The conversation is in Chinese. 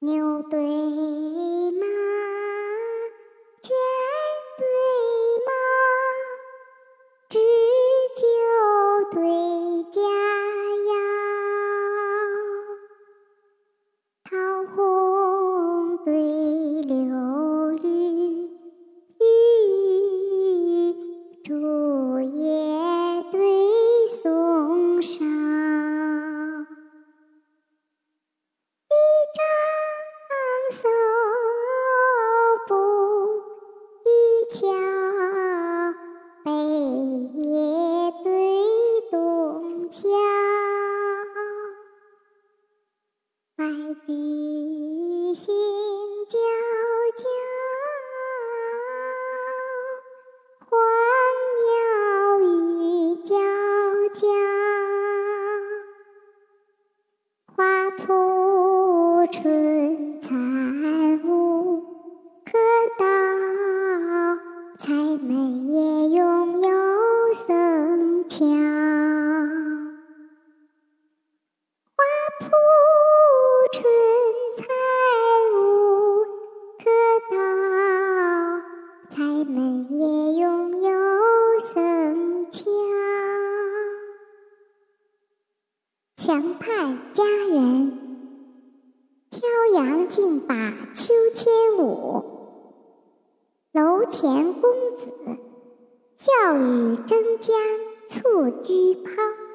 牛对马，犬对马，织就对佳肴，桃红对白驹行迢迢，黄鸟语皎皎，花铺春蚕舞，客到柴门夜拥有墙畔佳人，挑杨竞把秋千舞；楼前公子，笑语争将蹴鞠抛。